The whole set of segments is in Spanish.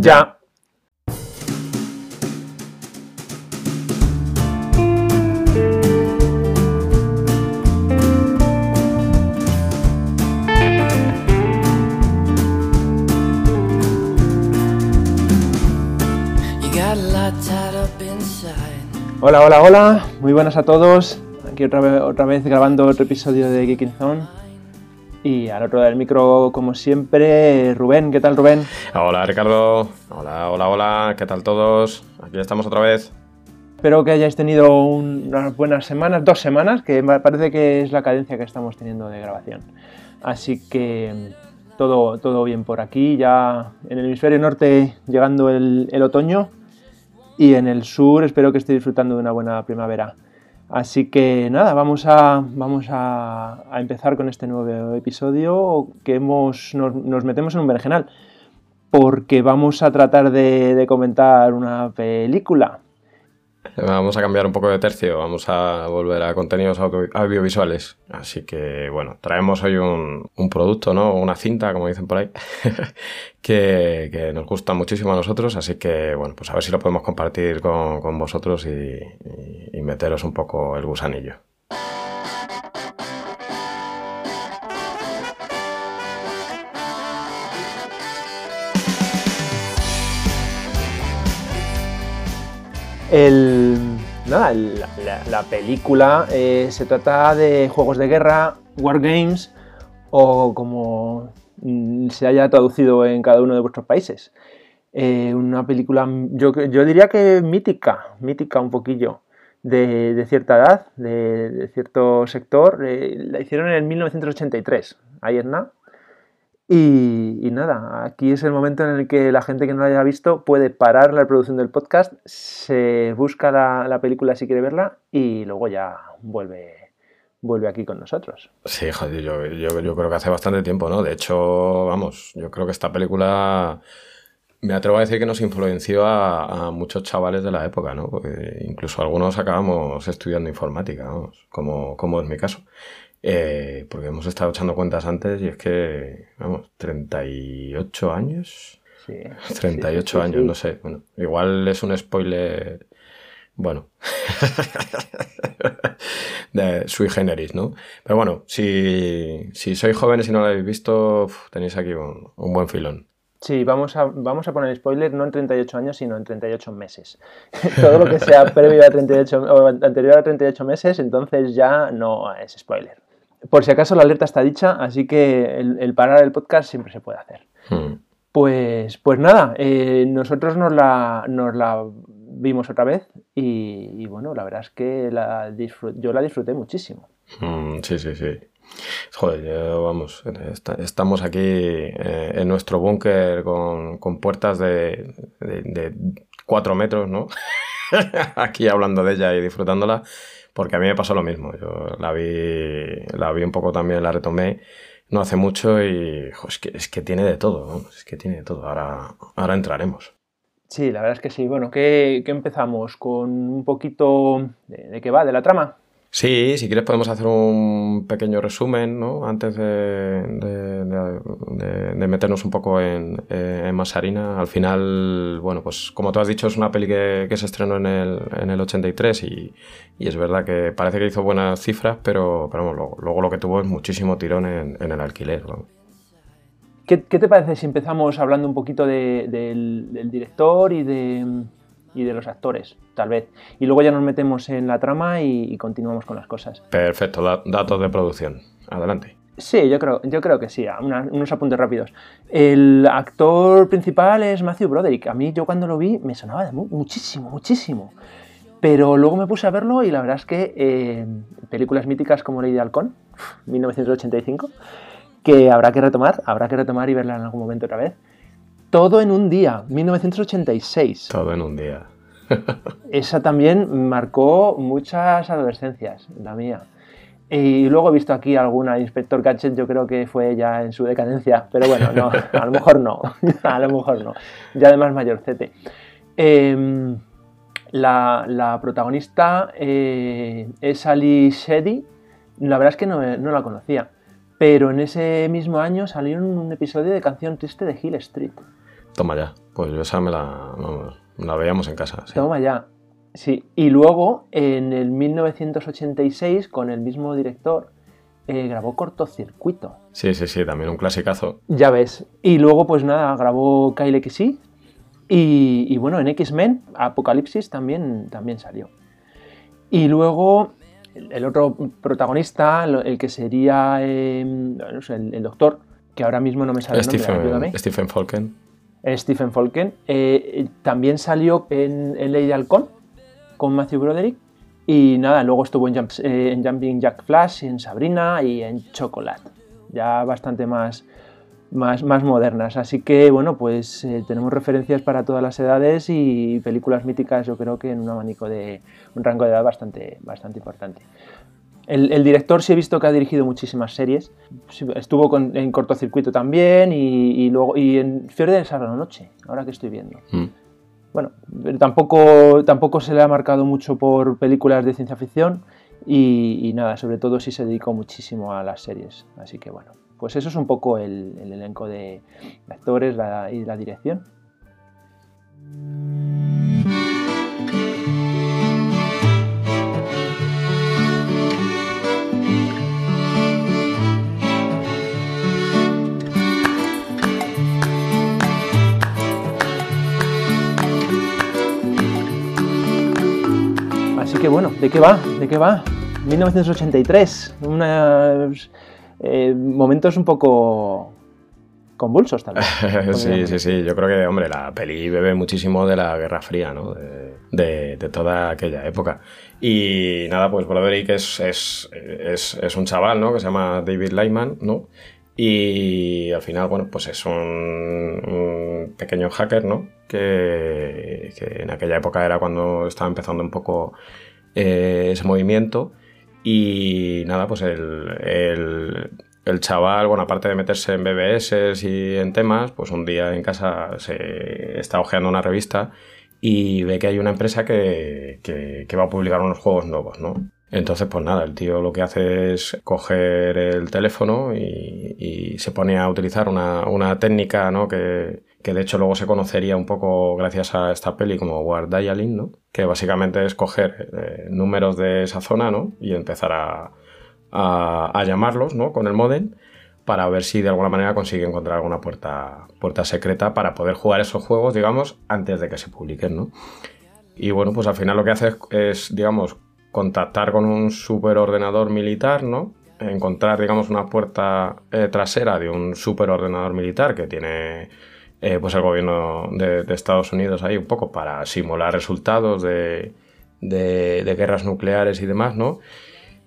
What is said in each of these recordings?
Ya. Hola, hola, hola, muy buenas a todos. Aquí otra vez, otra vez grabando otro episodio de Geeking Zone. Y al otro lado del micro, como siempre, Rubén. ¿Qué tal, Rubén? Hola, Ricardo. Hola, hola, hola. ¿Qué tal todos? Aquí estamos otra vez. Espero que hayáis tenido unas buenas semanas, dos semanas, que parece que es la cadencia que estamos teniendo de grabación. Así que todo, todo bien por aquí, ya en el hemisferio norte llegando el, el otoño y en el sur espero que esté disfrutando de una buena primavera. Así que nada, vamos a, vamos a, empezar con este nuevo episodio que hemos, nos, metemos en un berenjenal porque vamos a tratar de comentar una película Vamos a cambiar un poco de tercio, vamos a volver a contenidos audiovisuales. Así que, bueno, traemos hoy un, producto, ¿no? Una cinta, como dicen por ahí, que, nos gusta muchísimo a nosotros. Así que, bueno, pues a ver si lo podemos compartir con, vosotros y meteros un poco el gusanillo. nada, la, película eh, se trata de juegos de guerra, wargames, o como mm, se haya traducido en cada uno de vuestros países. Eh, una película, yo, diría que mítica, mítica un poquillo, de, cierta edad, de, cierto sector. Eh, la hicieron en 1983, ahí es nada. Y, nada, aquí es el momento en el que la gente que no lo haya visto puede parar la reproducción del podcast, se busca la, película si quiere verla y luego ya vuelve, vuelve aquí con nosotros. Sí, joder, yo, yo, creo que hace bastante tiempo, ¿no? De hecho, vamos, yo creo que esta película me atrevo a decir que nos influenció a, muchos chavales de la época, ¿no? Porque incluso algunos acabamos estudiando informática, vamos, como, como es mi caso. Eh, porque hemos estado echando cuentas antes y es que, vamos, 38 años. Sí. 38 años, no sé. Bueno, igual es un spoiler. Bueno, de sui generis, ¿no? Pero bueno, si, si sois jóvenes y no lo habéis visto, tenéis aquí un, buen filón. Sí, vamos a, vamos a poner spoiler no en 38 años, sino en 38 meses. Todo lo que sea previo a 38 o anterior a 38 meses, entonces ya no es spoiler. Por si acaso la alerta está dicha, así que el, parar el podcast siempre se puede hacer. Hmm. Pues, pues nada, eh, nosotros nos la, nos la vimos otra vez y, bueno, la verdad es que la yo la disfruté muchísimo. Hmm, sí, sí, sí. Joder, vamos, estamos aquí eh, en nuestro búnker con, puertas de, cuatro metros, ¿no? aquí hablando de ella y disfrutándola. Porque a mí me pasó lo mismo. Yo la vi, la vi un poco también, la retomé no hace mucho y es, que, es que tiene de todo, es que tiene de todo. Ahora, ahora entraremos. Sí, la verdad es que sí. Bueno, ¿qué, empezamos? ¿Con un poquito de qué va? ¿De la trama? Sí, si quieres podemos hacer un pequeño resumen, ¿no? Antes de, meternos un poco en, eh, en, más harina. Al final, bueno, pues como tú has dicho, es una peli que, se estrenó en el, en el 83 y, y, es verdad que parece que hizo buenas cifras, pero, luego, lo que tuvo es muchísimo tirón en, el alquiler. ¿Qué, ¿Qué, te parece si empezamos hablando un poquito del, del director y de y de los actores, tal vez. Y luego ya nos metemos en la trama y, continuamos con las cosas. Perfecto, datos de producción. Adelante. Sí, yo creo, yo creo que sí, unos apuntes rápidos. El actor principal es Matthew Broderick. A mí yo cuando lo vi me sonaba de muchísimo, muchísimo. Pero luego me puse a verlo y la verdad es que eh, películas míticas como Lady Halcón, 1985, que habrá que retomar, habrá que retomar y verla en algún momento otra vez. Todo en un día, 1986. Todo en un día. Esa también marcó muchas adolescencias, la mía. Y luego he visto aquí alguna Inspector Gadget, yo creo que fue ya en su decadencia, pero bueno, no, a lo mejor no, a lo mejor no, ya además mayorcete. Eh, la, protagonista eh, es Ali Sheddy, la verdad es que no, no, la conocía, pero en ese mismo año salió un episodio de Canción Triste de Hill Street. Toma ya. Pues yo esa me la, veíamos en casa. sí. Toma ya. Sí, y luego en el 1986, con el mismo director, eh, grabó Cortocircuito. Sí, sí, sí, también un clasicazo. Ya ves. Y luego, pues nada, grabó Kyle XY. Y, y bueno, en X-Men, Apocalipsis también, también salió. Y luego, el, otro protagonista, el que sería eh, sé, el, el doctor, que ahora mismo no me sale el nombre, Stephen Falken. Eh, Stephen Falken, eh, también salió en, en de Halcón con Matthew Broderick. Y nada, luego estuvo en, Jump- eh, en Jumping Jack Flash, en Sabrina y en Chocolate. Ya bastante más, más, más modernas. Así que bueno, pues eh, tenemos referencias para todas las edades y películas míticas, yo creo que en un abanico de un rango de edad bastante, bastante importante. El, el director sí he visto que ha dirigido muchísimas series. Estuvo con- en cortocircuito también y, y luego y en Fiebre del Sábado Noche, ahora que estoy viendo. Mm. Bueno, pero tampoco, tampoco se le ha marcado mucho por películas de ciencia ficción y, y nada, sobre todo sí se dedicó muchísimo a las series. Así que bueno, pues eso es un poco el, el elenco de actores la- y la dirección. Así que bueno, ¿de qué va? ¿De qué va? 1983, unos eh, momentos un poco convulsos también. sí, sí, sí. Yo creo que, hombre, la peli bebe muchísimo de la Guerra Fría, ¿no? De, de- de toda aquella época. Y nada, pues Broderick es, es, es, es un chaval, ¿no? Que se llama David Lyman, ¿no? Y al final, bueno, pues es un, un pequeño hacker, ¿no? Que, que en aquella época era cuando estaba empezando un poco eh, ese movimiento. Y nada, pues el, el, chaval, bueno, aparte de meterse en BBS y en temas, pues un día en casa se está hojeando una revista y ve que hay una empresa que, que- que va a publicar unos juegos nuevos, ¿no? Entonces, pues nada, el tío lo que hace es coger el teléfono y, y se pone a utilizar una, una técnica, ¿no? Que, que de hecho luego se conocería un poco gracias a esta peli como War Dialing, ¿no? Que básicamente es coger eh, números de esa zona, ¿no? Y empezar a, a, llamarlos, ¿no? Con el modem para ver si de alguna manera consigue encontrar alguna puerta, puerta secreta para poder jugar esos juegos, digamos, antes de que se publiquen, ¿no? Y bueno, pues al final lo que hace es, es, digamos, contactar con un superordenador militar, ¿no? Encontrar, digamos, una puerta eh, trasera de un superordenador militar que tiene eh, pues el gobierno de, de Estados Unidos ahí un poco para simular resultados de, de- guerras nucleares y demás, ¿no?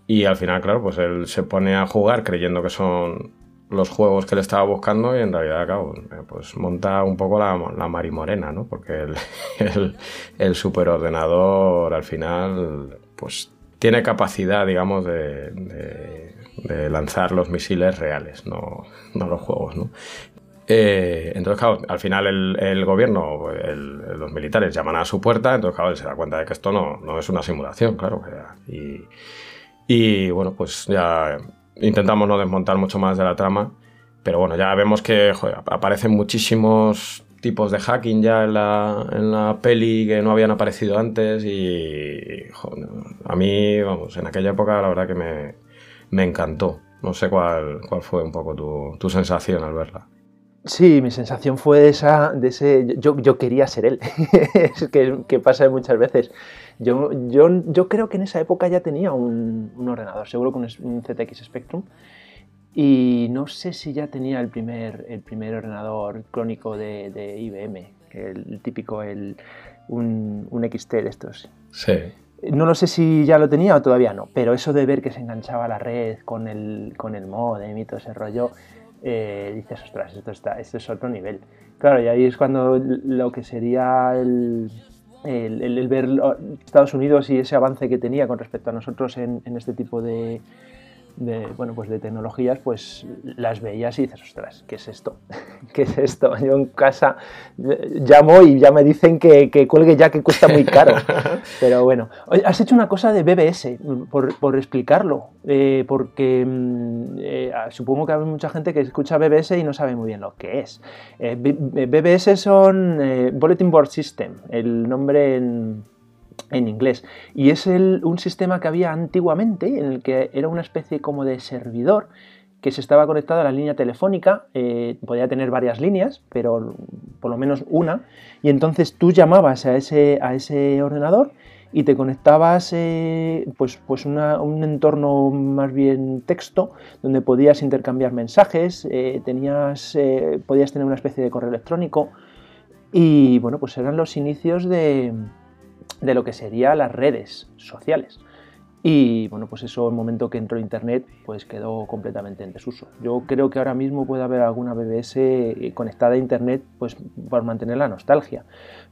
Y al final, claro, pues él se pone a jugar creyendo que son los juegos que le estaba buscando y en realidad, claro, eh, pues monta un poco la, la marimorena, ¿no? Porque el, el, el superordenador al final, pues tiene capacidad, digamos, de, de- de lanzar los misiles reales, no, no los juegos, ¿no? Eh, entonces, claro, al final el, gobierno, los militares llaman a su puerta, entonces, claro, se da cuenta de que esto no, no es una simulación, claro. Y, bueno, pues ya intentamos no desmontar mucho más de la trama, pero bueno, ya vemos que aparecen muchísimos tipos de hacking ya en la, en la peli que no habían aparecido antes y a mí, vamos, en aquella época la verdad que me, me encantó. No sé cuál, cuál fue un poco tu, tu sensación al verla. Sí, mi sensación fue de esa, de ese, yo, yo quería ser él, es que, que pasa muchas veces. Yo, yo, yo creo que en esa época ya tenía un, un ordenador, seguro con un ZX Spectrum, y no sé si ya tenía el primer, el primer ordenador crónico de, de IBM, el típico, el, un, un XT de estos. Sí. No lo sé si ya lo tenía o todavía no, pero eso de ver que se enganchaba a la red con el, con el modem y todo ese rollo, eh, dices, ostras, esto, está, esto es otro nivel. Claro, y ahí es cuando lo que sería el, el, ver Estados Unidos y ese avance que tenía con respecto a nosotros en este tipo de, de, bueno, pues de tecnologías, pues las veías y dices, ostras, ¿qué es esto? ¿Qué es esto? Yo en casa eh, llamo y ya me dicen que, que cuelgue ya que cuesta muy caro. Pero bueno, has hecho una cosa de BBS, por, por explicarlo, eh, porque mm, eh, supongo que hay mucha gente que escucha BBS y no sabe muy bien lo que es. BBS son Bulletin Board System, el nombre en en inglés. Y es un sistema que había antiguamente, en el que era una especie como de servidor que se estaba conectado a la línea telefónica, eh, podía tener varias líneas, pero por lo menos una, y entonces tú llamabas a ese, a ese ordenador y te conectabas eh, pues, pues un entorno más bien texto, donde podías intercambiar mensajes, eh, tenías, podías tener una especie de correo electrónico, y bueno, pues eran los inicios de, de lo que serían las redes sociales. Y bueno, pues eso, el momento que entró Internet, pues quedó completamente en desuso. Yo creo que ahora mismo puede haber alguna BBS eh, conectada a Internet, pues por mantener la nostalgia.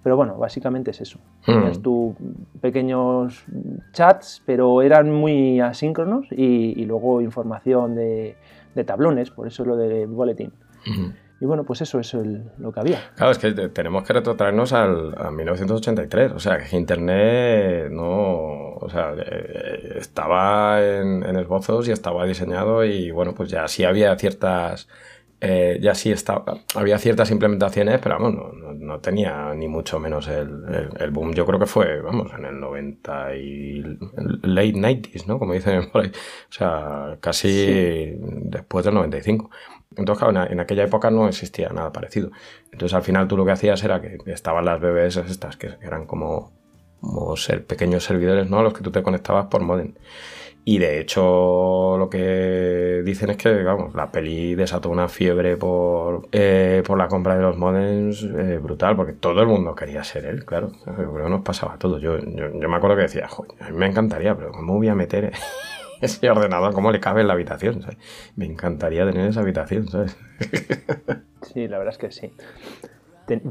Pero bueno, básicamente es eso. Hmm. Tus pequeños chats, pero eran muy asíncronos y, luego información de, tablones, por eso lo de boletín. Y bueno, pues eso es lo que había. Claro, es que tenemos que retrotraernos al, a 1983. O sea, que Internet no. O sea, eh, estaba en, esbozos y estaba diseñado y bueno, pues ya sí había ciertas. Eh, ya sí estaba, había ciertas implementaciones, pero vamos, no, no, tenía ni mucho menos el, el, boom. Yo creo que fue, vamos, en el 90 y late 90s, ¿no? Como dicen por ahí. O sea, casi después del 95. Entonces, claro, en aquella época no existía nada parecido. Entonces, al final tú lo que hacías era que estaban las BBS estas, que eran como, ser pequeños servidores, ¿no? A los que tú te conectabas por modem. Y de hecho, lo que dicen es que, vamos, la peli desató una fiebre por, eh, por la compra de los modems eh, brutal, porque todo el mundo quería ser él, claro. Pero nos pasaba todo. Yo, yo, me acuerdo que decía, joder, a mí me encantaría, pero ¿cómo voy a meter ese ordenador, cómo le cabe en la habitación. Me encantaría tener esa habitación, ¿sabes? sí, la verdad es que sí.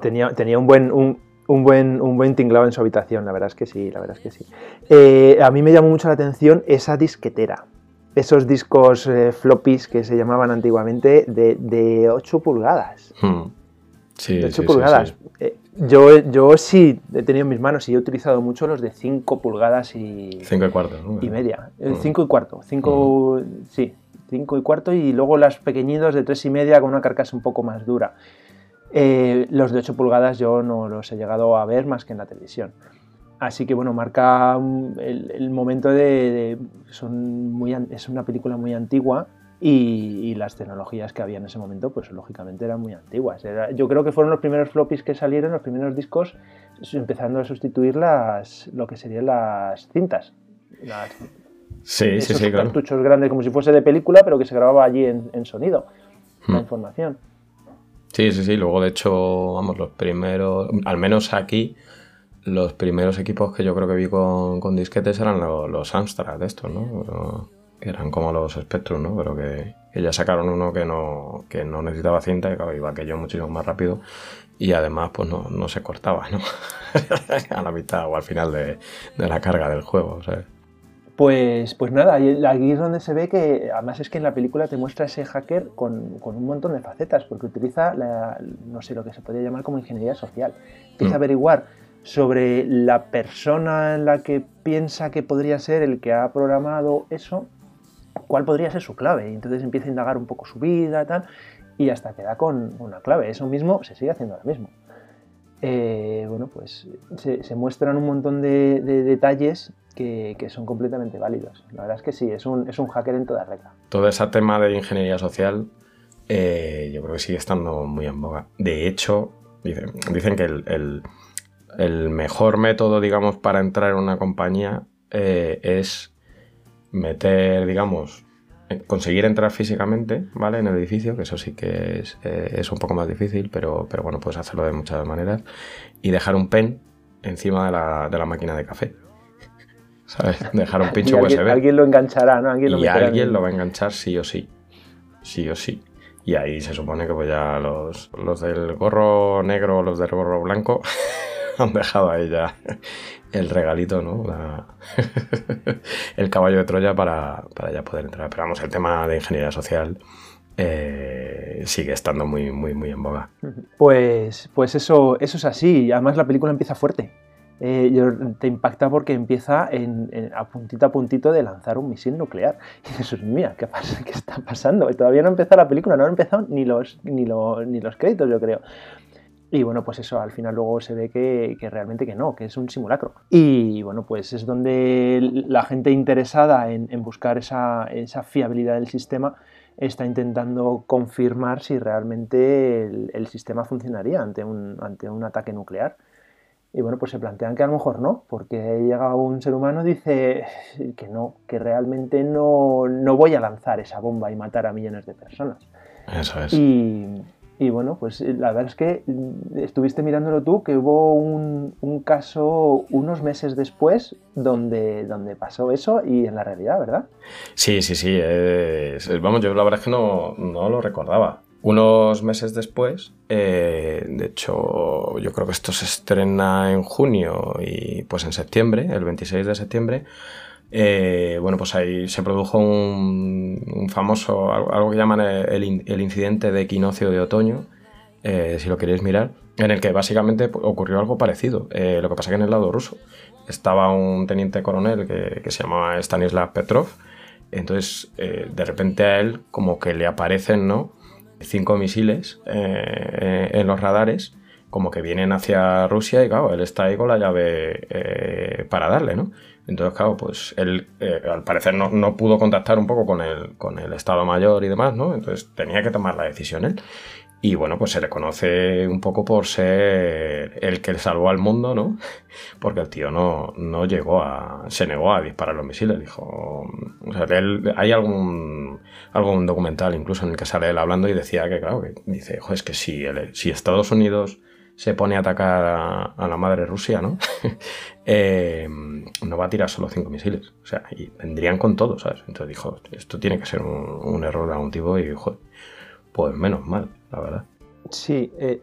Tenía, tenía un buen, un, buen, un buen tinglado en su habitación, la verdad es que sí, la verdad es que sí. Eh, a mí me llamó mucho la atención esa disquetera. Esos discos eh, floppies que se llamaban antiguamente de, de 8 pulgadas. Hmm. Sí, de 8 pulgadas. Eh, yo, yo sí he tenido en mis manos y he utilizado mucho los de 5 pulgadas y... 5 y cuarto. Y media. 5 mm. y cuarto. 5, mm. sí. 5 y cuarto y luego las pequeñitos de 3 y media con una carcasa un poco más dura. Eh, los de 8 pulgadas yo no los he llegado a ver más que en la televisión. Así que bueno, marca el, momento de... son muy, es una película muy antigua y, las tecnologías que había en ese momento, pues lógicamente eran muy antiguas. yo creo que fueron los primeros floppies que salieron, los primeros discos, empezando a sustituir las, lo que serían las cintas. sí, sí, sí, claro. cartuchos grandes como si fuese de película, pero que se grababa allí en, sonido, la hmm. información. Sí, sí, sí. Luego, de hecho, vamos, los primeros, al menos aquí, los primeros equipos que yo creo que vi con, con disquetes eran los, los Amstrad de estos, ¿no? Eran como los Spectrum, ¿no? Pero que, ya sacaron uno que no, que no necesitaba cinta y que iba aquello muchísimo más rápido y además pues no, no se cortaba, ¿no? a la mitad o al final de, de la carga del juego, ¿sabes? Pues, pues nada, aquí es donde se ve que, además es que en la película te muestra ese hacker con, con un montón de facetas, porque utiliza, la, no sé, lo que se podría llamar como ingeniería social. Empieza a mm. averiguar sobre la persona en la que piensa que podría ser el que ha programado eso cuál podría ser su clave. Y entonces empieza a indagar un poco su vida tal, y hasta queda con una clave. Eso mismo se sigue haciendo ahora mismo. Eh, bueno, pues se, muestran un montón de, detalles que, son completamente válidos. La verdad es que sí, es un, es un hacker en toda regla. Todo ese tema de ingeniería social eh, yo creo que sigue estando muy en boga. De hecho, dicen, que el, mejor método, digamos, para entrar en una compañía eh, es meter, digamos, conseguir entrar físicamente, ¿vale? En el edificio, que eso sí que es, eh, es, un poco más difícil, pero, pero bueno, puedes hacerlo de muchas maneras. Y dejar un pen encima de la, de la máquina de café. ¿Sabes? Dejar un pincho USB. Alguien lo enganchará, ¿no? y alguien lo va a enganchar sí o sí. Sí o sí. Y ahí se supone que pues ya los, los del gorro negro o los del gorro blanco han dejado ahí ya el regalito, ¿no? el caballo de Troya para, para, ya poder entrar. Pero vamos, el tema de ingeniería social eh, sigue estando muy, muy, muy en boga. Pues, pues eso, eso es así. Además la película empieza fuerte. Eh, te impacta porque empieza en, a puntito a puntito de lanzar un misil nuclear. Y dices, mía, ¿qué, pasa? ¿qué está pasando? Y todavía no ha empezado la película, no han empezado ni los, ni, ni los créditos, yo creo. Y bueno, pues eso, al final luego se ve que, realmente que no, que es un simulacro. Y bueno, pues es donde la gente interesada en, buscar esa, esa, fiabilidad del sistema está intentando confirmar si realmente el, sistema funcionaría ante un, ante un ataque nuclear. Y bueno, pues se plantean que a lo mejor no, porque llega un ser humano y dice que no, que realmente no, no voy a lanzar esa bomba y matar a millones de personas. Eso es. Y, y bueno, pues eh, la verdad es que mm, estuviste mirándolo tú, que hubo un, caso unos meses después donde, donde pasó eso y en la realidad, ¿verdad? Sí, sí, sí. vamos, yo la verdad es que no, lo recordaba. Unos meses después, eh, de hecho, yo creo que esto se estrena en junio y pues en septiembre, el 26 de septiembre, eh, bueno, pues ahí se produjo un, famoso, algo, que llaman el, incidente de equinoccio de otoño, eh, si lo queréis mirar, en el que básicamente ocurrió algo parecido. Eh, lo que pasa que en el lado ruso estaba un teniente coronel que, se llamaba Stanislav Petrov, entonces de repente a él como que le aparecen, ¿no? Cinco misiles en los radares como que vienen hacia Rusia y claro, él está ahí con la llave para darle, ¿no? Entonces, claro, pues él eh, al parecer no, pudo contactar un poco con el, con el Estado Mayor y demás, ¿no? Entonces tenía que tomar la decisión él. Y bueno, pues se le conoce un poco por ser el que salvó al mundo, ¿no? Porque el tío no, no llegó a. se negó a disparar los misiles. Dijo. O sea, él, hay algún, algún documental incluso en el que sale él hablando y decía que, claro, que dice, es que si, si Estados Unidos se pone a atacar a, la madre Rusia, ¿no? Eh, no va a tirar solo cinco misiles. O sea, y vendrían con todo, ¿sabes? Entonces dijo, esto tiene que ser un, error de algún tipo y, joder, pues menos mal, la verdad. Sí, eh,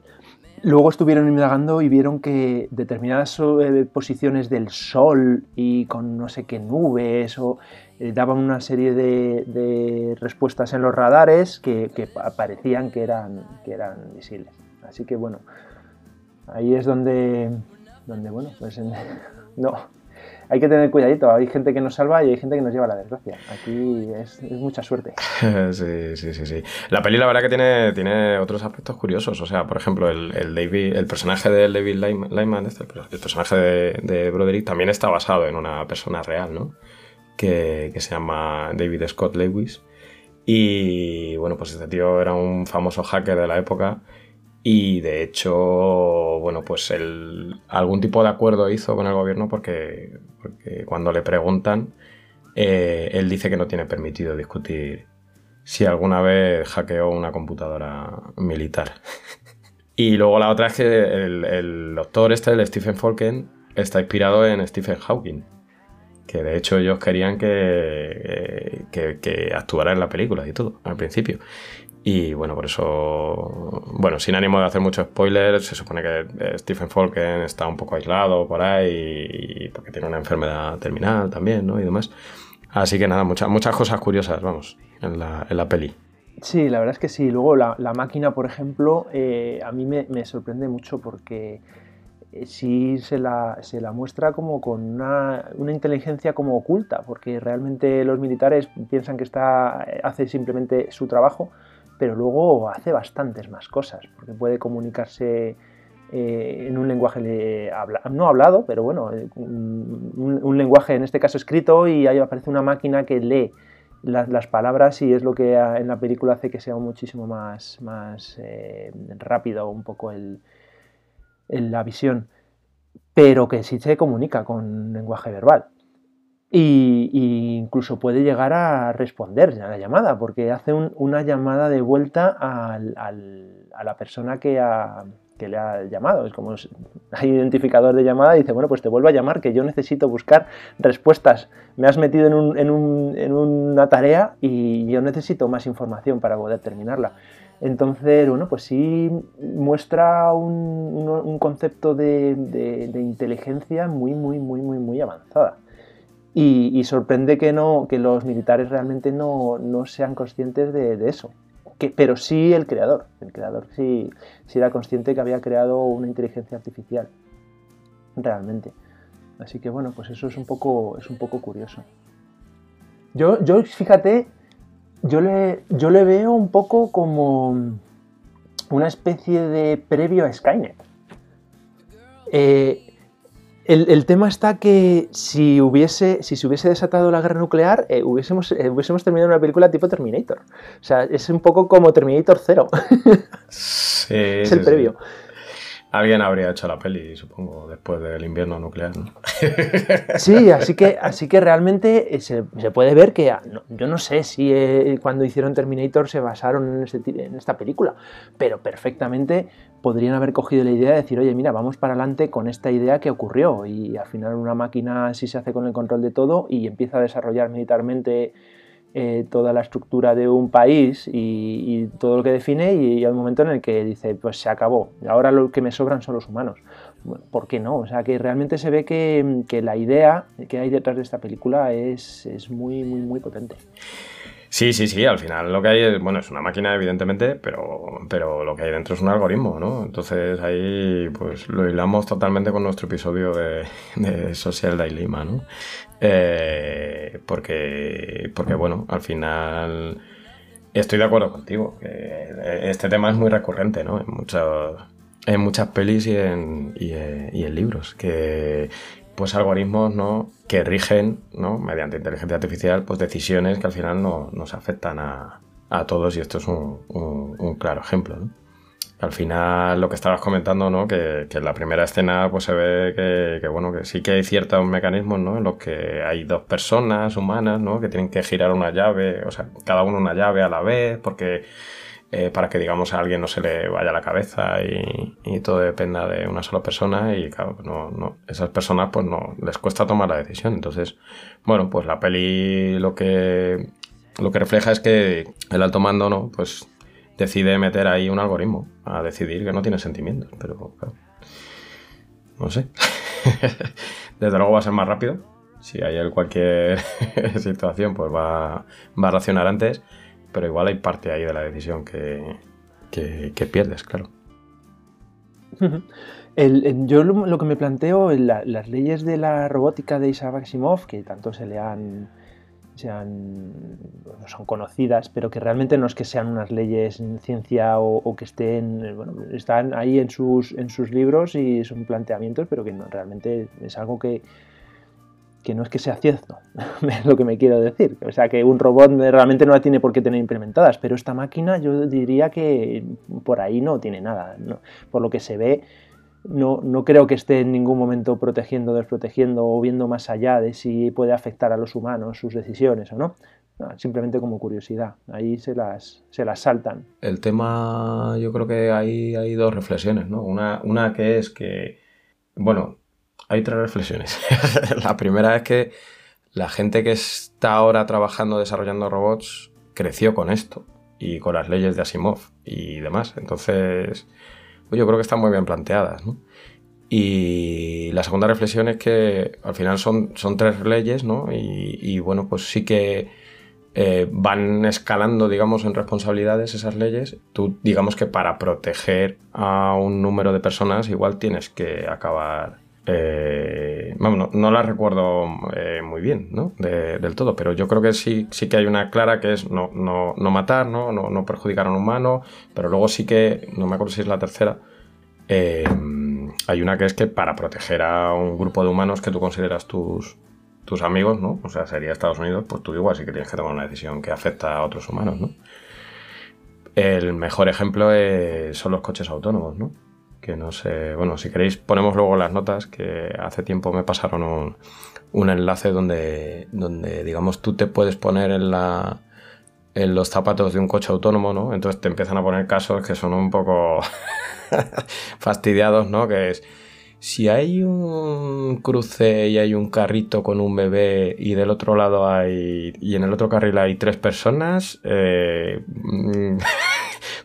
luego estuvieron indagando y vieron que determinadas eh, posiciones del Sol y con no sé qué nubes o daban una serie de, respuestas en los radares que, que, parecían que eran, que eran misiles. Así que bueno, ahí es donde, donde bueno, pues no, hay que tener cuidadito. Hay gente que nos salva y hay gente que nos lleva a la desgracia. Aquí es, mucha suerte. sí, sí, sí, sí. La peli, la verdad, que tiene, tiene otros aspectos curiosos. O sea, por ejemplo, el, David, el personaje de David Lyman, este, el personaje de, Broderick, también está basado en una persona real, ¿no? Que, que se llama David Scott Lewis. Y bueno, pues este tío era un famoso hacker de la época y de hecho, bueno, pues algún tipo de acuerdo hizo con el gobierno porque, cuando le preguntan, eh, él dice que no tiene permitido discutir si alguna vez hackeó una computadora militar. y luego la otra es que el, doctor este, el Stephen Falken, está inspirado en Stephen Hawking. Que de hecho ellos querían que, que, que actuara en la película y todo, al principio. Y bueno, por eso, bueno, sin ánimo de hacer mucho spoiler, se supone que eh, Stephen Falken está un poco aislado por ahí, porque tiene una enfermedad terminal también, ¿no? Y demás. Así que nada, muchas, muchas cosas curiosas, vamos, en la, en la peli. Sí, la verdad es que sí. Luego la, la máquina, por ejemplo, eh, a mí me, me, sorprende mucho porque eh, sí se la, se la, muestra como con una, una, inteligencia como oculta, porque realmente los militares piensan que está, hace simplemente su trabajo, pero luego hace bastantes más cosas, porque puede comunicarse eh, en un lenguaje no hablado, pero bueno, eh, un, lenguaje en este caso escrito y ahí aparece una máquina que lee las palabras y es lo que en la película hace que sea muchísimo más, más eh, rápido un poco la visión, pero que sí se comunica con lenguaje verbal. Y, incluso puede llegar a responder a la llamada, porque hace una llamada de vuelta a la persona que, le ha llamado. Es como hay identificador de llamada y dice, bueno, pues te vuelvo a llamar, que yo necesito buscar respuestas. Me has metido en, una tarea y yo necesito más información para poder terminarla. Entonces, bueno, pues sí muestra un, concepto de, inteligencia muy, muy, muy, muy, muy avanzada. Y, sorprende que, no, que los militares realmente no, sean conscientes de, eso. Pero sí el creador. El creador sí, sí era consciente que había creado una inteligencia artificial. Realmente. Así que bueno, pues eso es un poco, es un poco curioso. Yo, yo fíjate, yo le, yo le veo un poco como una especie de previo a Skynet. Eh, el, tema está que si, hubiese, si se hubiese desatado la guerra nuclear, eh, hubiésemos, eh, hubiésemos terminado una película tipo Terminator. O sea, es un poco como Terminator 0. Sí, es el previo. Alguien habría hecho la peli, supongo, después del invierno nuclear, ¿no? Sí, así que, así que realmente eh, se, puede ver que, ah, yo no sé si eh, cuando hicieron Terminator se basaron en, este, en, esta película, pero perfectamente podrían haber cogido la idea de decir, oye, mira, vamos para adelante con esta idea que ocurrió y al final una máquina sí se hace con el control de todo y empieza a desarrollar militarmente eh, toda la estructura de un país y, todo lo que define y, hay un momento en el que dice, pues se acabó, ahora lo que me sobran son los humanos. ¿Por qué no? O sea, que realmente se ve que, que la idea que hay detrás de esta película es, es muy, muy, muy potente. Sí, sí, sí, al final lo que hay es, bueno, es una máquina evidentemente, pero, pero lo que hay dentro es un algoritmo, ¿no? Entonces ahí pues lo hilamos totalmente con nuestro episodio de, Social Dilemma, ¿no? Eh, porque, porque, bueno, al final estoy de acuerdo contigo, que este tema es muy recurrente, ¿no? En, muchos, en muchas pelis y en, y en libros, que, pues algoritmos ¿no? que rigen ¿no? mediante inteligencia artificial pues decisiones que al final no, nos afectan a, a, todos y esto es un, un, claro ejemplo. ¿no? Al final lo que estabas comentando, ¿no? que, que en la primera escena pues se ve que, que, bueno, que sí que hay ciertos mecanismos ¿no? en los que hay dos personas humanas ¿no? que tienen que girar una llave, o sea, cada uno una llave a la vez, porque eh, para que digamos a alguien no se le vaya la cabeza y, todo dependa de una sola persona y claro, no, no, esas personas pues no les cuesta tomar la decisión. Entonces, bueno, pues la peli lo que lo que refleja es que el alto mando no, pues decide meter ahí un algoritmo a decidir que no tiene sentimientos, pero no sé. Desde luego va a ser más rápido. Si hay cualquier situación, pues va, va a reaccionar antes pero igual hay parte ahí de la decisión que, pierdes, claro. yo lo, que me planteo, las leyes de la robótica de Isaac Asimov, que tanto se le han, se son conocidas, pero que realmente no es que sean unas leyes en ciencia o, que estén, bueno, están ahí en sus, en sus libros y son planteamientos, pero que no, realmente es algo que, que no es que sea cierto, es lo que me quiero decir. O sea, que un robot realmente no la tiene por qué tener implementadas, pero esta máquina yo diría que por ahí no tiene nada. Por lo que se ve, no, no, creo que esté en ningún momento protegiendo, desprotegiendo o viendo más allá de si puede afectar a los humanos sus decisiones o no. simplemente como curiosidad, ahí se las, se las saltan. El tema, yo creo que hay, hay dos reflexiones, ¿no? Una, una que es que, bueno, hay tres reflexiones. la primera es que la gente que está ahora trabajando desarrollando robots creció con esto y con las leyes de Asimov y demás. Entonces, pues yo creo que están muy bien planteadas. Y la segunda reflexión es que al final son, son tres leyes, ¿no? Y, bueno, pues sí que eh, van escalando, digamos, en responsabilidades esas leyes. Tú, digamos que para proteger a un número de personas, igual tienes que acabar eh, no, la recuerdo eh, muy bien, ¿no? del todo, pero yo creo que sí, sí que hay una clara que es no, no, no matar, ¿no? ¿no? perjudicar a un humano, pero luego sí que, no me acuerdo si es la tercera, eh, hay una que es que para proteger a un grupo de humanos que tú consideras tus, tus amigos, ¿no? O sea, sería Estados Unidos, pues tú igual sí que tienes que tomar una decisión que afecta a otros humanos, ¿no? El mejor ejemplo son los coches autónomos, ¿no? Que no sé, bueno, si queréis ponemos luego las notas, que hace tiempo me pasaron un, enlace donde, donde, digamos, tú te puedes poner en, la, en los zapatos de un coche autónomo, ¿no? Entonces te empiezan a poner casos que son un poco fastidiados, ¿no? Que es, si hay un cruce y hay un carrito con un bebé y del otro lado hay, y en el otro carril hay tres personas, eh,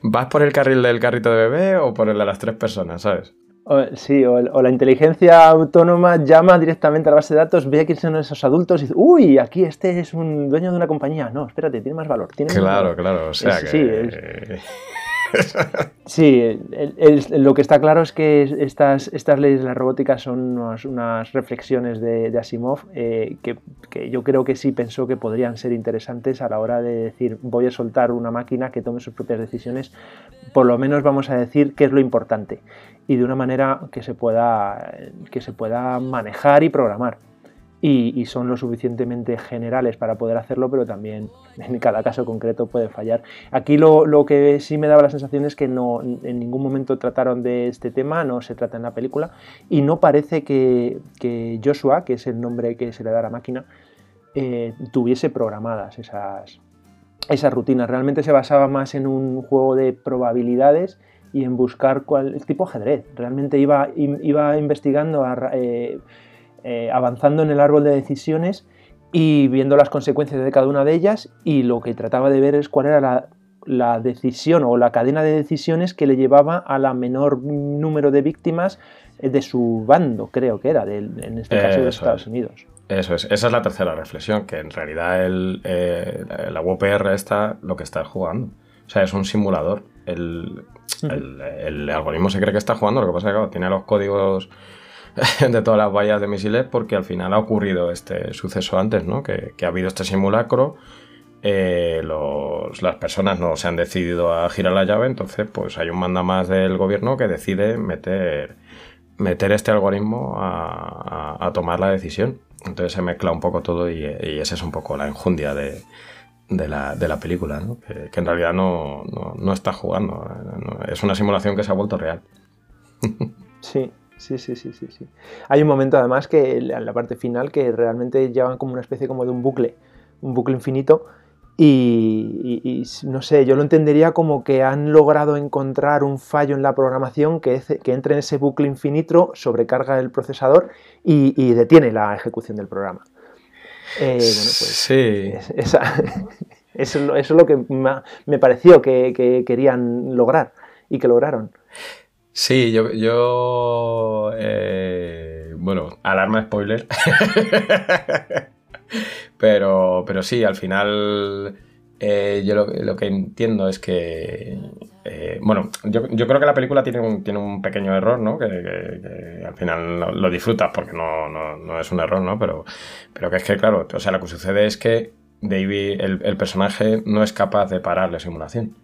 ¿Vas por el carril del carrito de bebé o por el de las tres personas, sabes? sí, o, la inteligencia autónoma llama directamente a la base de datos, ve a quiénes son esos adultos y dice, uy, aquí este es un dueño de una compañía. No, espérate, tiene más valor. Tiene claro, claro, o sea que... Sí, Sí, lo que está claro es que estas, estas leyes de la robótica son unas, reflexiones de, Asimov eh, que, yo creo que sí pensó que podrían ser interesantes a la hora de decir voy a soltar una máquina que tome sus propias decisiones, por lo menos vamos a decir qué es lo importante y de una manera que se pueda, que se pueda manejar y programar y, son lo suficientemente generales para poder hacerlo, pero también en cada caso concreto puede fallar. Aquí lo, que sí me daba la sensación es que no, en ningún momento trataron de este tema, no se trata en la película, y no parece que, Joshua, que es el nombre que se le da a la máquina, eh, tuviese programadas esas, esas rutinas. Realmente se basaba más en un juego de probabilidades y en buscar cuál, el tipo ajedrez. Realmente iba, iba investigando eh, eh, avanzando en el árbol de decisiones y viendo las consecuencias de cada una de ellas y lo que trataba de ver es cuál era la, decisión o la cadena de decisiones que le llevaba a la menor número de víctimas eh, de su bando, creo que era, en este caso de Estados Unidos. Eso es, esa es la tercera reflexión, que en realidad el, eh, la UPR está lo que está jugando. O sea, es un simulador. El, el, algoritmo se cree que está jugando, lo que pasa es que tiene los códigos de todas las vallas de misiles porque al final ha ocurrido este suceso antes, ¿no? Que, ha habido este simulacro, eh, las personas no se han decidido a girar la llave, entonces pues hay un manda más del gobierno que decide meter, meter este algoritmo a, tomar la decisión. Entonces se mezcla un poco todo y, esa es un poco la enjundia de, la, película, ¿no? que, en realidad no, no está jugando, es una simulación que se ha vuelto real. Sí, Sí, sí, sí, sí, sí. Hay un momento además que en la parte final que realmente llevan como una especie como de un bucle, un bucle infinito y, no sé, yo lo entendería como que han logrado encontrar un fallo en la programación que, que entre en ese bucle infinito, sobrecarga el procesador y, detiene la ejecución del programa. Eh, bueno, pues sí. eso, es lo que me pareció que querían lograr y que lograron. Sí, yo, yo eh, bueno, alarma spoiler. pero, pero sí, al final eh, yo lo, que entiendo es que, eh, bueno, yo, creo que la película tiene un, tiene un pequeño error, ¿no? Que, al final lo, disfrutas porque no, no, es un error, ¿no? Pero, pero que es que, claro, o sea, lo que sucede es que David, el, el personaje, no es capaz de parar la simulación.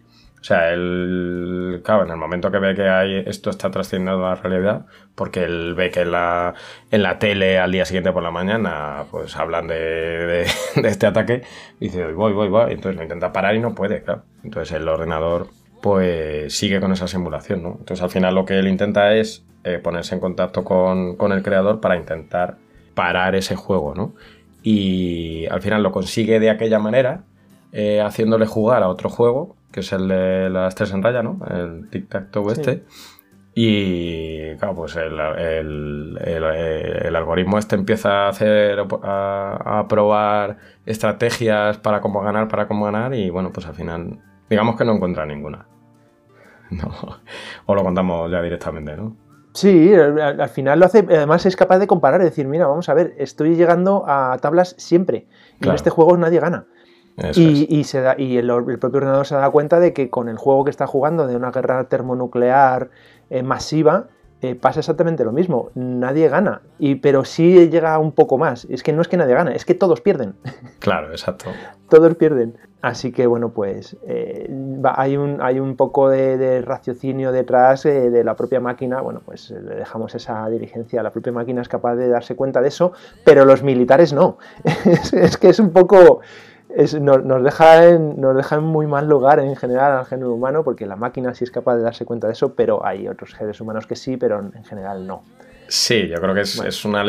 O sea, él, claro, en el momento que ve que hay, esto está trascendiendo a la realidad, porque él ve que en la, en la tele al día siguiente por la mañana, pues hablan de, este ataque, dice, voy, voy, voy, entonces lo intenta parar y no puede, claro. Entonces el ordenador, pues sigue con esa simulación, ¿no? Entonces al final lo que él intenta es eh, ponerse en contacto con, con el creador para intentar parar ese juego, ¿no? Y al final lo consigue de aquella manera, eh, haciéndole jugar a otro juego, que es el de las tres en raya, ¿no? El tic-tac-toe este. Y claro, pues el, algoritmo este empieza a hacer a, probar estrategias para cómo ganar, para cómo ganar, y bueno, pues al final, digamos que no encuentra ninguna. No. O lo contamos ya directamente, ¿no? Sí, al, final lo hace, además es capaz de comparar y decir, mira, vamos a ver, estoy llegando a tablas siempre. Y en este juego nadie gana y, se da, y el, propio ordenador se da cuenta de que con el juego que está jugando de una guerra termonuclear eh, masiva, eh, pasa exactamente lo mismo. Nadie gana, y, pero sí llega un poco más. Es que no es que nadie gana, es que todos pierden. Claro, exacto. todos pierden. Así que bueno, pues eh, hay, un, hay un poco de, raciocinio detrás de la propia máquina. Bueno, pues le dejamos esa diligencia. La propia máquina es capaz de darse cuenta de eso, pero los militares no. es que es un poco nos, deja en, nos deja muy mal lugar en general al género humano porque la máquina sí es capaz de darse cuenta de eso, pero hay otros seres humanos que sí, pero en general no. Sí, yo creo que es, una,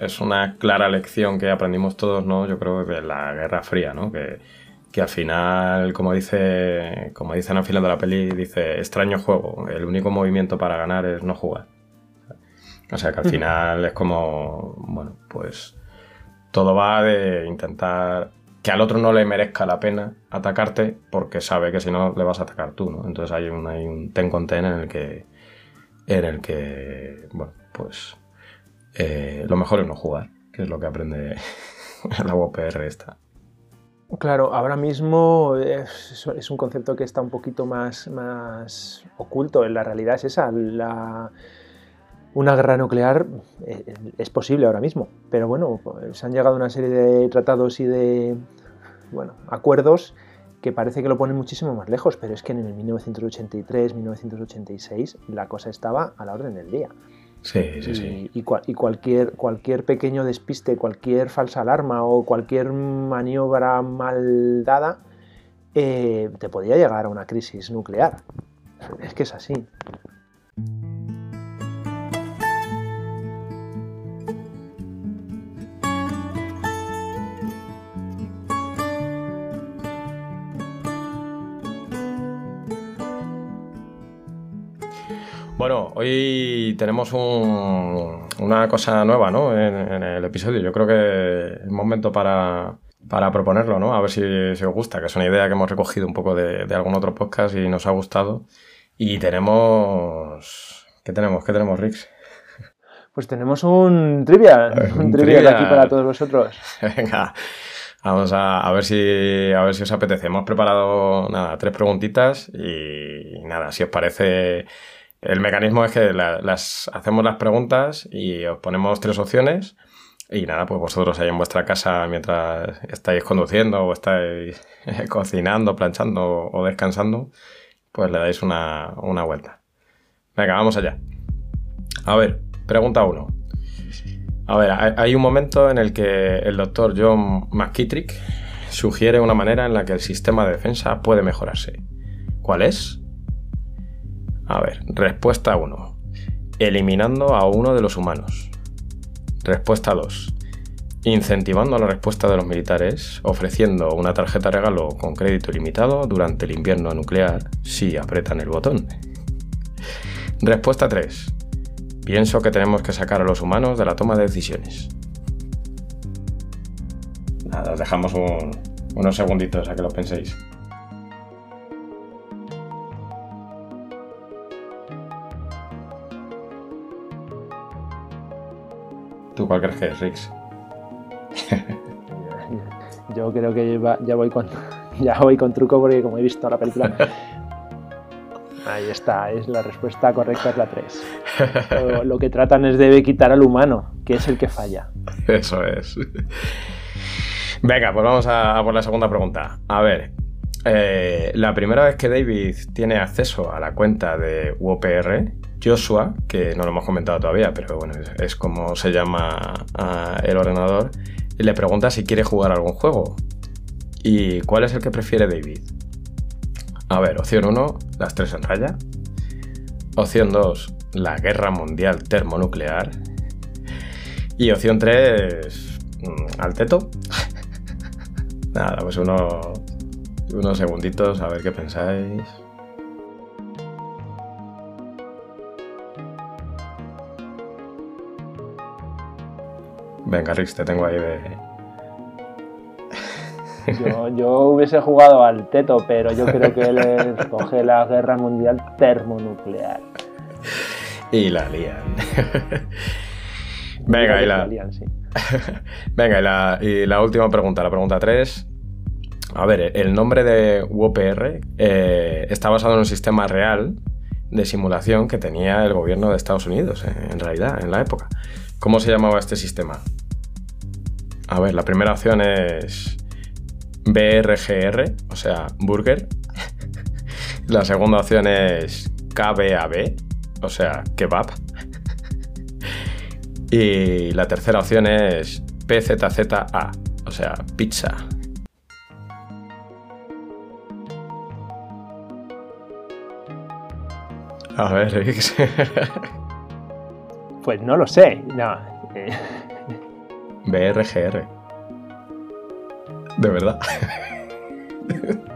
es, una clara lección que aprendimos todos, ¿no? Yo creo de la Guerra Fría, ¿no? Que, que al final, como dice, como dicen al final de la peli, dice, extraño juego, el único movimiento para ganar es no jugar. O sea que al final es como, bueno, pues todo va de intentar que al otro no le merezca la pena atacarte porque sabe que si no le vas a atacar tú, ¿no? Entonces hay un, ten con ten en el que, en el que bueno, pues eh, lo mejor es no jugar, que es lo que aprende la UPR esta. Claro, ahora mismo es, un concepto que está un poquito más, más oculto. La realidad es esa. La, una guerra nuclear eh, es posible ahora mismo, pero bueno, se han llegado a una serie de tratados y de bueno, acuerdos que parece que lo ponen muchísimo más lejos, pero es que en el 1983, 1986 la cosa estaba a la orden del día. Sí, sí, sí. Y, cualquier, cualquier pequeño despiste, cualquier falsa alarma o cualquier maniobra mal dada eh, te podía llegar a una crisis nuclear. Es que es así. Bueno, hoy tenemos una cosa nueva ¿no? En, el episodio. Yo creo que es momento para, proponerlo, ¿no? A ver si, os gusta, que es una idea que hemos recogido un poco de, algún otro podcast y nos ha gustado. Y tenemos... ¿Qué tenemos? ¿Qué tenemos, Rix? Pues tenemos un trivia, un, trivia aquí para todos vosotros. Venga, vamos a, ver si, a ver si os apetece. Hemos preparado, nada, tres preguntitas y nada, si os parece el mecanismo es que las, hacemos las preguntas y os ponemos tres opciones y nada, pues vosotros ahí en vuestra casa mientras estáis conduciendo o estáis cocinando, planchando o descansando, pues le dais una, vuelta. Venga, vamos allá. A ver, pregunta uno. A ver, hay un momento en el que el doctor John McKittrick sugiere una manera en la que el sistema de defensa puede mejorarse. ¿Cuál es? A ver, respuesta 1. Eliminando a uno de los humanos. Respuesta 2. Incentivando la respuesta de los militares, ofreciendo una tarjeta regalo con crédito ilimitado durante el invierno nuclear si apretan el botón. Respuesta 3. Pienso que tenemos que sacar a los humanos de la toma de decisiones. Nada, os dejamos unos segunditos a que lo penséis. ¿Tú cuál crees que es, Rix? Yo creo que ya voy con ya voy con truco porque como he visto la película. Ahí está, es la respuesta correcta es la 3. Lo, que tratan es de quitar al humano, que es el que falla. Eso es. Venga, pues vamos a, por la segunda pregunta. A ver, eh, la primera vez que David tiene acceso a la cuenta de UOPR, Joshua, que no lo hemos comentado todavía, pero bueno, es, como se llama el ordenador, y le pregunta si quiere jugar algún juego. ¿Y cuál es el que prefiere David? A ver, opción 1, las tres en raya. Opción 2, la guerra mundial termonuclear. Y opción 3, mm, al teto. Nada, pues uno, unos segunditos a ver qué pensáis. Venga, Rix, te tengo ahí de. Yo, hubiese jugado al teto, pero yo creo que él escoge la guerra mundial termonuclear. Y la lían. Venga, y la. Venga, y la, última pregunta, la pregunta 3. A ver, el nombre de UOPR eh, está basado en un sistema real de simulación que tenía el gobierno de Estados Unidos, en realidad, en la época. ¿Cómo se llamaba este sistema? A ver, la primera opción es BRGR, o sea, burger. La segunda opción es KBAB, o sea, kebab. Y la tercera opción es PZZA, o sea, pizza. A ver, Pues no lo sé. No. BRGR. De verdad.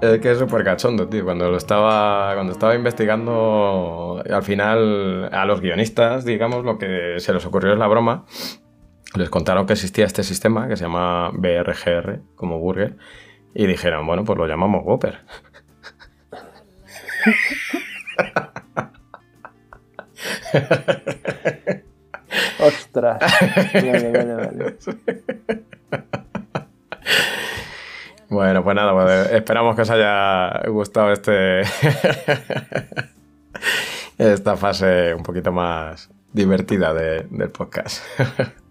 es que es súper cachondo, tío. Cuando lo estaba. Cuando estaba investigando al final a los guionistas, digamos, lo que se les ocurrió es la broma. les contaron que existía este sistema que se llama BRGR, como Burger, y dijeron, bueno, pues lo llamamos Whopper. Ostras. Vale, vale, vale. Bueno, pues nada, pues esperamos que os haya gustado este esta fase un poquito más divertida de- del podcast.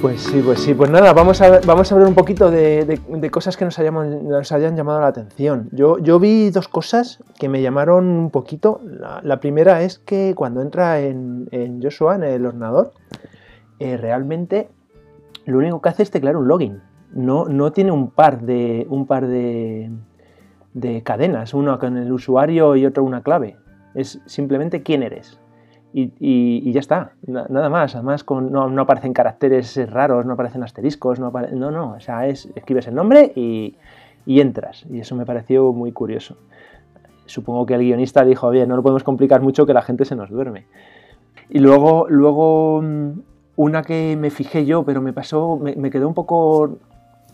Pues sí, pues sí. Pues nada, vamos a, vamos a hablar un poquito de, de- cosas que nos, hayan, nos hayan llamado la atención. Yo, yo vi dos cosas que me llamaron un poquito. La, primera es que cuando entra en, en Joshua, en el ordenador, eh, realmente lo único que hace es teclear un login. No, no tiene un par de, un par de, de cadenas, uno con el usuario y otro una clave. Es simplemente quién eres. Y, ya está, na- nada más. Además, con, no, aparecen caracteres raros, no aparecen asteriscos, no, apare- no, no. O sea, es, escribes el nombre y, entras. Y eso me pareció muy curioso. Supongo que el guionista dijo, bien, no lo podemos complicar mucho que la gente se nos duerme. Y luego, luego mm, una que me fijé yo, pero me pasó, me quedó un poco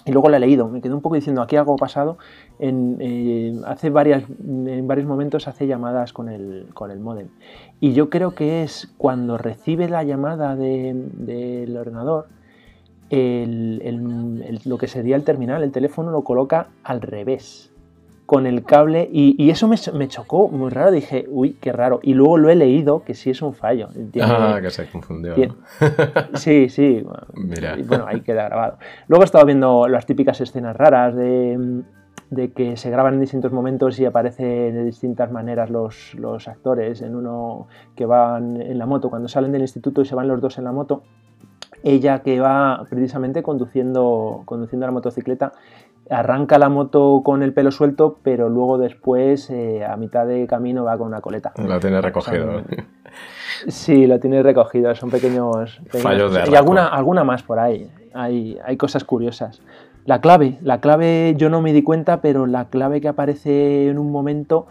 y luego la he leído, me quedé un poco diciendo aquí algo pasado. En, eh, hace varias, en varios momentos hace llamadas con el, con el modem. Y yo creo que es cuando recibe la llamada de- del ordenador, el- el- el- lo que sería el terminal, el teléfono lo coloca al revés, con el cable. Y, y eso me, me chocó muy raro. Dije, uy, qué raro. Y luego lo he leído, que sí es un fallo. Tiene- Ah, que se confundió. Bien. ¿no? Sí, sí. Mira. Y Bueno, ahí queda grabado. Luego he estado viendo las típicas escenas raras de, de que se graban en distintos momentos y aparecen de distintas maneras los, los actores. En uno que van en la moto, cuando salen del instituto y se van los dos en la moto, ella que va precisamente conduciendo, conduciendo la motocicleta, arranca la moto con el pelo suelto, pero luego después, eh, a mitad de camino, va con una coleta. Lo tiene recogido. O sea, Sí, lo tiene recogido, son pequeños... pequeñas Fallos de cosas. y arranco. alguna, alguna más por ahí, hay, hay cosas curiosas. La clave, la clave yo no me di cuenta, pero la clave que aparece en un momento,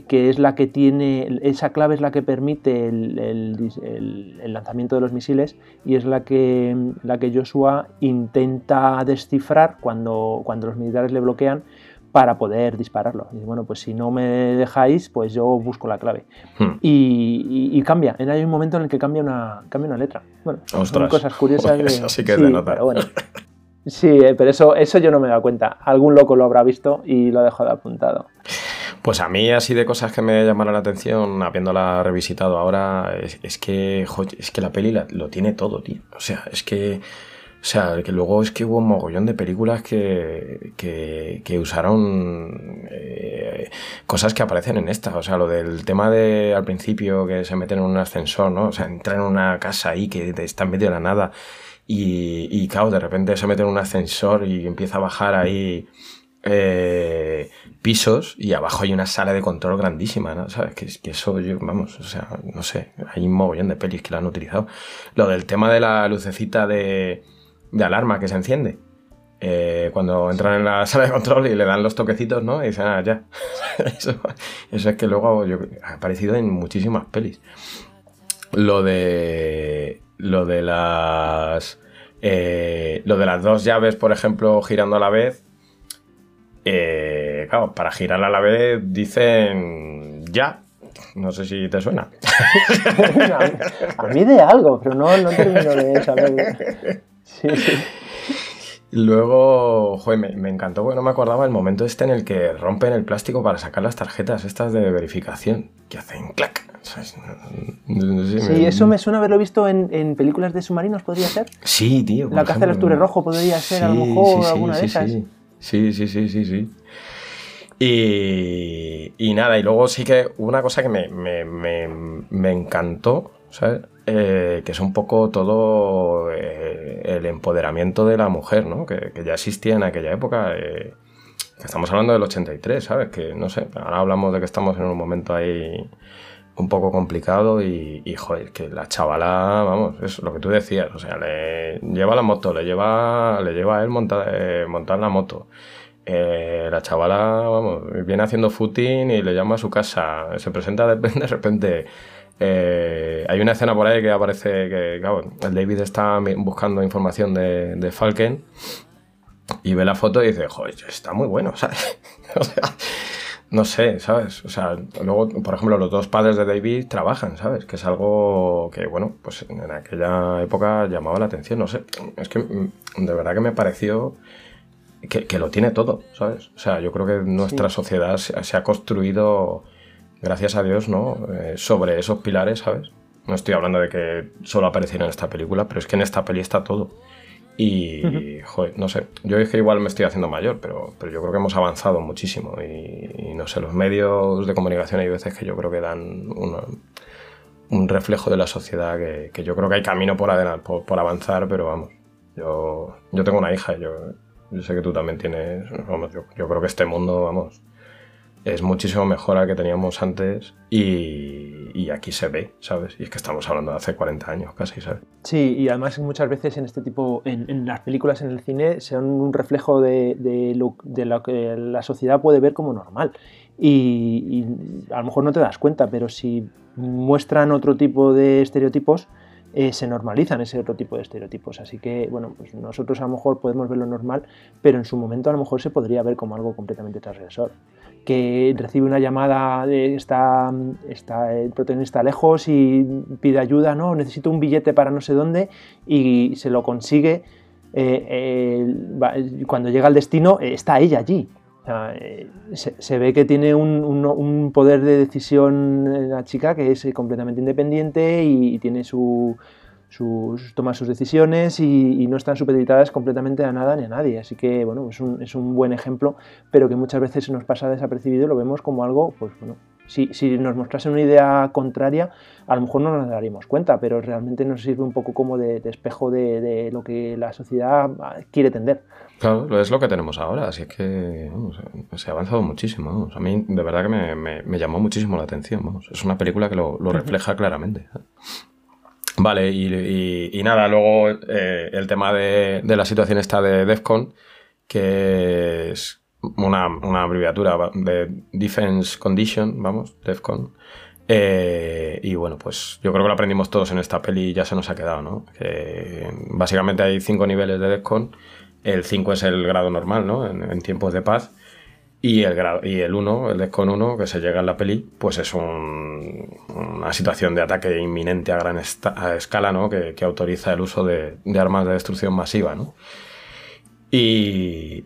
que es la que tiene, esa clave es la que permite el, el el- lanzamiento de los misiles y es la que, la que Joshua intenta descifrar cuando, cuando los militares le bloquean para poder dispararlo. Y bueno, pues si no me dejáis, pues yo busco la clave Hmm. y, y- y cambia. Hay un momento en el que cambia una, cambia una letra. Bueno, son Ostras. cosas curiosas. Joder, de- eso sí que es de pero bueno. Sí, eh, pero eso, eso yo no me he dado cuenta. Algún loco lo habrá visto y lo ha dejado apuntado. Pues a mí, así de cosas que me llamaron la atención, habiéndola revisitado ahora, es, que, es que la peli lo tiene todo, tío. O sea, es que. O sea, que luego es que hubo un mogollón de películas que, que, que usaron eh, cosas que aparecen en esta. O sea, lo del tema de al principio que se meten en un ascensor, ¿no? O sea, entran en una casa ahí que está en medio de la nada y, y claro, de repente se mete en un ascensor y empieza a bajar ahí eh, pisos y abajo hay una sala de control grandísima, ¿no? ¿Sabes? Que, eso, yo, vamos, o sea, no sé, hay un mogollón de pelis que la han utilizado. Lo del tema de la lucecita de, de alarma que se enciende. eh, cuando entran en la sala de control y le dan los toquecitos, ¿no? Y dicen, ah, ya. eso, eso es que luego yo- ha aparecido en muchísimas pelis. Lo de. Lo de las. eh, lo de las dos llaves, por ejemplo, girando a la vez. eh, claro, para girar a la vez dicen ya. No sé si te suena. a mí de algo, pero no, no termino de saber. Sí, sí. Luego, joder, me, me encantó porque no me acordaba el momento este en el que rompen el plástico para sacar las tarjetas estas de verificación. Que hacen clac. Sí, eso me suena haberlo visto en, en películas de submarinos, ¿podría ser? Sí, tío. La caza del Rojo podría ser, a lo Sí, mejor, sí, sí, alguna sí, de esas. Sí, sí, sí, sí, sí. Y, nada, y luego sí que una cosa que me, me- me- me encantó, ¿sabes? Eh, que es un poco todo eh, el empoderamiento de la mujer, ¿no? Que, ya existía en aquella época. eh, estamos hablando del 83, ¿sabes? Que no sé, ahora hablamos de que estamos en un momento ahí un poco complicado y, y, joder, que la chavala, vamos, es lo que tú decías, o sea, le lleva la moto, le lleva, le lleva a él montar, eh, montar la moto. Eh, la chavala, vamos, viene haciendo footing y le llama a su casa, se presenta de, de repente. Eh, hay una escena por ahí que aparece que, claro, el David está buscando información de, de Falken y ve la foto y dice, joder, está muy bueno, ¿sabes? o sea, no sé, ¿sabes? O sea, luego, por ejemplo, los dos padres de David trabajan, ¿sabes? Que es algo que, bueno, pues en aquella época llamaba la atención, no sé. Es que mm, de verdad que me pareció que, lo tiene todo, ¿sabes? O sea, yo creo que nuestra sociedad se, ha construido, gracias a Dios, ¿no? Eh, sobre esos pilares, ¿sabes? No estoy hablando de que solo apareciera en esta película, pero es que en esta peli está todo. Y, joder, no sé, yo es que igual me estoy haciendo mayor, pero, pero yo creo que hemos avanzado muchísimo. Y, no sé, los medios de comunicación hay veces que yo creo que dan un reflejo de la sociedad que, que, yo creo que hay camino por, adelante, por, avanzar, pero vamos, yo, yo tengo una hija, yo, yo sé que tú también tienes, vamos, yo, yo creo que este mundo, vamos, es muchísimo mejor al que teníamos antes y, y, aquí se ve, ¿sabes? Y es que estamos hablando de hace 40 años casi, ¿sabes? Sí, y además muchas veces en este tipo, en, en las películas, en el cine, son un reflejo de, de, lo, de, lo, que la sociedad puede ver como normal. Y, y, a lo mejor no te das cuenta, pero si muestran otro tipo de estereotipos, eh, se normalizan ese otro tipo de estereotipos. Así que, bueno, pues nosotros a lo mejor podemos verlo normal, pero en su momento a lo mejor se podría ver como algo completamente transgresor que recibe una llamada, de, está, está, el protagonista lejos y pide ayuda, no, necesito un billete para no sé dónde y se lo consigue. Eh, cuando llega al destino eh, está ella allí. Eh, se, ve que tiene un, poder de decisión la chica que es completamente independiente y, tiene su, toma sus decisiones y, no están supeditadas completamente a nada ni a nadie. Así que, bueno, es un, es un buen ejemplo, pero que muchas veces se nos pasa desapercibido y lo vemos como algo, pues bueno, si, si, nos mostrasen una idea contraria, a lo mejor no nos daríamos cuenta, pero realmente nos sirve un poco como de, de espejo de, de, lo que la sociedad quiere tender. Claro, es lo que tenemos ahora, así que vamos, se ha avanzado muchísimo. Vamos. A mí, de verdad que me, me, me, llamó muchísimo la atención. Vamos. Es una película que lo, lo refleja claramente. Vale, y, y, y nada, luego eh, el tema de, de, la situación esta de DEFCON, que es una, una, abreviatura de Defense Condition, vamos, DEFCON. Eh, y bueno, pues yo creo que lo aprendimos todos en esta peli y ya se nos ha quedado, ¿no? Que básicamente hay cinco niveles de DEFCON. El 5 es el grado normal, ¿no? En, tiempos de paz. Y el, y el 1, el DEFCON 1, que se llega en la peli, pues es un, una situación de ataque inminente a gran escala, ¿no? Que, autoriza el uso de, armas de destrucción masiva, ¿no? Y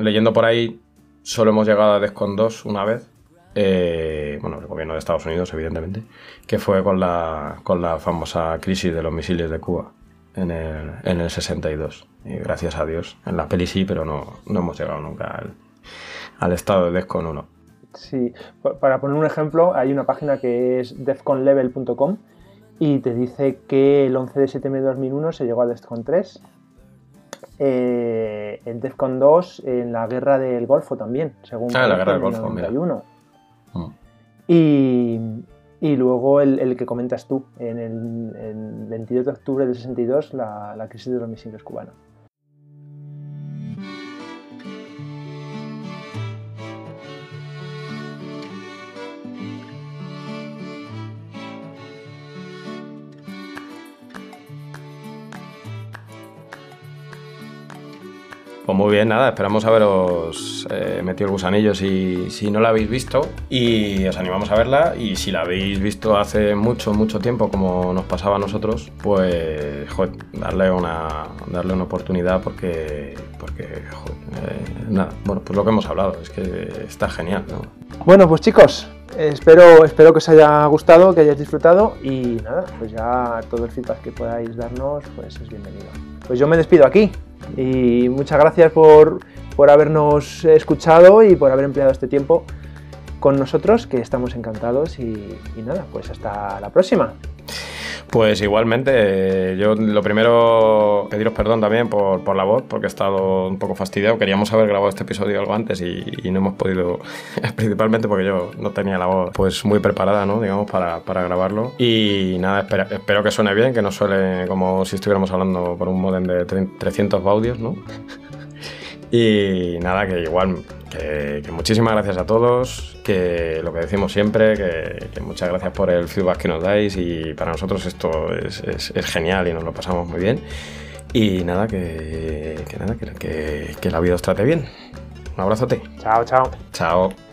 leyendo por ahí, solo hemos llegado a DEFCON 2 una vez, eh, bueno, el gobierno de Estados Unidos, evidentemente, que fue con la, con la famosa crisis de los misiles de Cuba en el, en el 62. Y gracias a Dios, en la peli sí, pero no, no hemos llegado nunca al al estado de DEFCON 1. Sí, para poner un ejemplo, hay una página que es defconlevel.com y te dice que el 11 de septiembre de 2001 se llegó a DEFCON 3. Eh, en DEFCON 2 en la guerra del Golfo también, según ah, la guerra del Golfo, 91. Mm. Y, y, luego el, el, que comentas tú, en el, el, 22 de octubre del 62, la, la crisis de los misiles cubanos. Pues muy bien, nada, esperamos haberos eh, metido el gusanillo si, si, no la habéis visto y os animamos a verla y si la habéis visto hace mucho, mucho tiempo como nos pasaba a nosotros, pues joder, darle, una, darle una oportunidad porque, porque joder, eh, nada, bueno, pues lo que hemos hablado, es que está genial. ¿no? Bueno, pues chicos, espero, espero que os haya gustado, que hayáis disfrutado y nada, pues ya todo el feedback que podáis darnos pues es bienvenido. Pues yo me despido aquí. Y muchas gracias por, por habernos escuchado y por haber empleado este tiempo con nosotros, que estamos encantados y, y, nada, pues hasta la próxima. Pues igualmente, yo lo primero pediros perdón también por, por, la voz, porque he estado un poco fastidiado. Queríamos haber grabado este episodio algo antes y, no hemos podido, principalmente porque yo no tenía la voz pues muy preparada, ¿no? Digamos, para, para grabarlo. Y nada, espero, que suene bien, que no suene como si estuviéramos hablando por un modem de 300 baudios, ¿no? y nada, que igual que, muchísimas gracias a todos, que lo que decimos siempre, que, muchas gracias por el feedback que nos dais y para nosotros esto es, genial y nos lo pasamos muy bien. Y nada, que, nada, que, que la vida os trate bien. Un abrazote. Chao, chao. Chao.